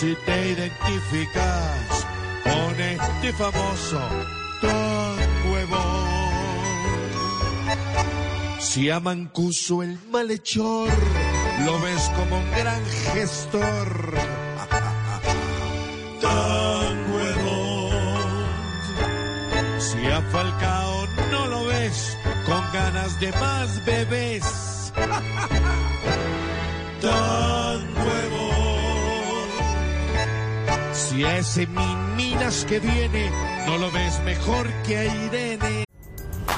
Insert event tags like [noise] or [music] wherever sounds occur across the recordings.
si te identificas con este famoso de Bond. Si a Mancuso el malhechor lo ves como un gran gestor. [laughs] Tan huevón. Si a Falcao no lo ves con ganas de más bebés. [laughs] Tan Si a ese Miminas que viene no lo ves mejor que a Irene.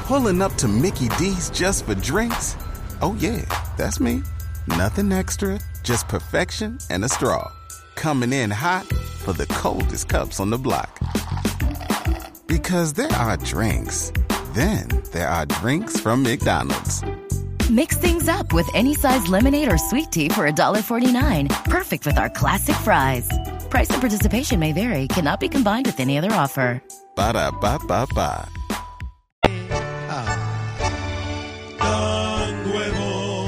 Pulling up to Mickey D's just for drinks? Oh, yeah, that's me. Nothing extra, just perfection and a straw. Coming in hot for the coldest cups on the block. Because there are drinks, then there are drinks from McDonald's. Mix things up with any size lemonade or sweet tea for $1.49. Perfect with our classic fries. Price and participation may vary, cannot be combined with any other offer. Ba da ba ba ba. tan huevón.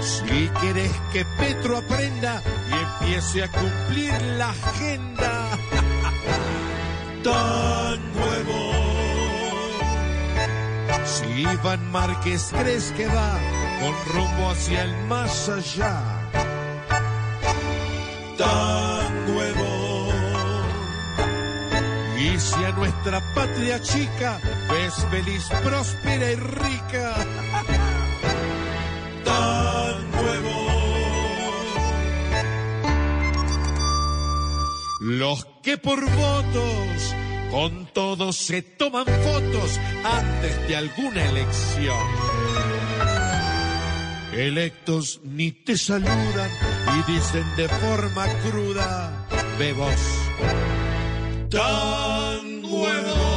Si quieres que Petro aprenda y empiece a cumplir la agenda, tan huevón. Si Iván Márquez crees que va con rumbo hacia el más allá, tan huevón. Y si a nuestra patria chica ves feliz, próspera y rica, [laughs] tan nuevo. Los que por votos con todos se toman fotos antes de alguna elección. Electos ni te saludan y dicen de forma cruda, bebos tan huevón.